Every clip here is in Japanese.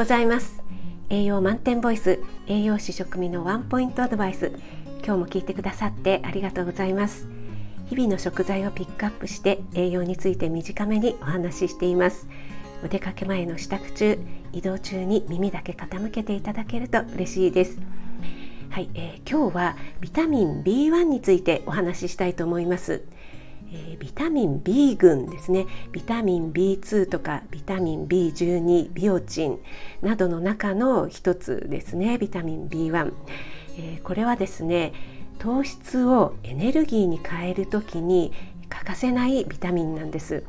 ございます。栄養満点ボイス栄養士食味のワンポイントアドバイス。今日も聞いてくださってありがとうございます。日々の食材をピックアップして栄養について短めにお話ししています。お出かけ前の支度中移動中に耳だけ傾けていただけると嬉しいです。はい、えー、今日はビタミン B1 についてお話ししたいと思います。えー、ビタミン B 群ですねビタミン B2 とかビタミン B12 ビオチンなどの中の一つですねビタミン B1、えー、これはですね糖質をエネルギーに変える時に欠かせないビタミンなんです。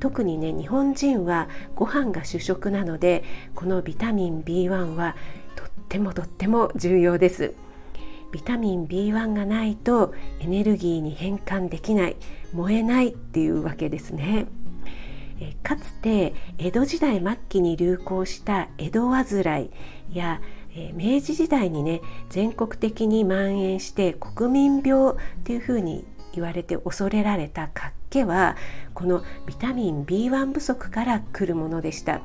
特にね日本人はご飯が主食なのでこのビタミン B1 はとってもとっても重要です。ビタミン B1 がないとエネルギーに変換できない燃えないっていうわけですね。かつて江戸時代末期に流行した江戸患いや明治時代にね全国的に蔓延して国民病っていうふうに言われて恐れられた活気はこのビタミン B1 不足から来るものでした。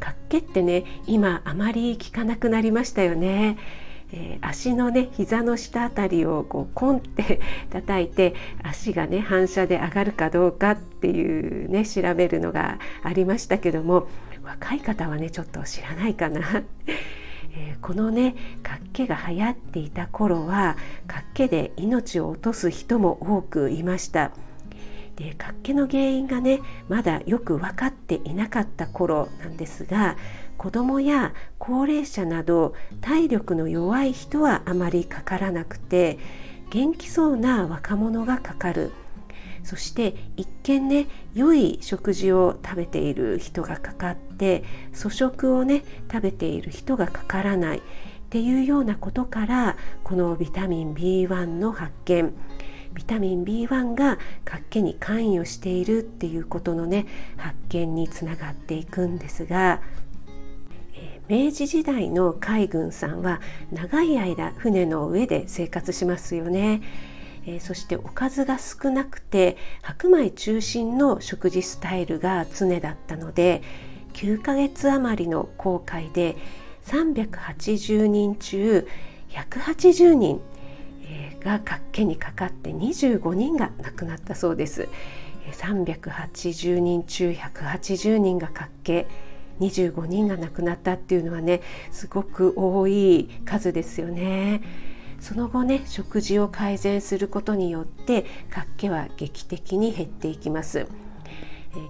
活気ってね今あまり聞かなくなりましたよね。えー、足のね膝の下あたりをこうコンって 叩いて足がね反射で上がるかどうかっていうね調べるのがありましたけども若い方はねちょっと知らないかな。えー、このね活気が流行っていた頃は活気で命を落とす人も多くいました。で活気の原因がねまだよく分かっていなかった頃なんですが子どもや高齢者など体力の弱い人はあまりかからなくて元気そうな若者がかかる。そして一見ね良い食事を食べている人がかかって粗食をね食べている人がかからない。っていうようなことからこのビタミン B1 の発見。ビタミン B1 が活気に関与しているっていうことのね発見につながっていくんですが明治時代の海軍さんは長い間船の上で生活しますよね。えー、そしておかずが少なくて白米中心の食事スタイルが常だったので9ヶ月余りの航海で380人中180人が活気にかかって25人が亡くなったそうです380人中180人が活気25人が亡くなったっていうのはねすごく多い数ですよね。その後ね食事を改善することによって活気は劇的に減っていきます。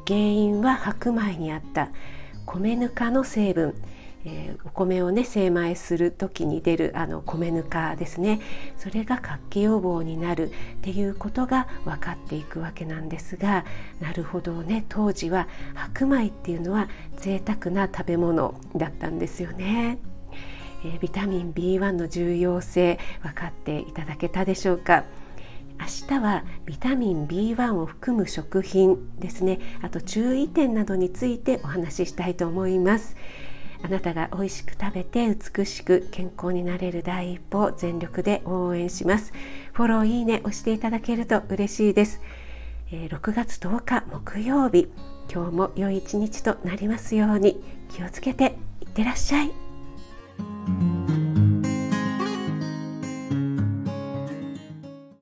原因は白米にあった米ぬかの成分えー、お米をね精米する時に出るあの米ぬかですねそれが活気予防になるっていうことが分かっていくわけなんですがなるほどね当時は白米っていうのは贅沢な食べ物だったんですよね。えー、ビタミン B1 の重要性分かっていただけたでしょうか。明日はビタミン B1 を含む食品ですねあと注意点などについてお話ししたいと思います。あなたが美味しく食べて美しく健康になれる第一歩を全力で応援します。フォローいいね押していただけると嬉しいです、え、6月10日木曜日今日も良い一日となりますように。気をつけていってらっしゃい。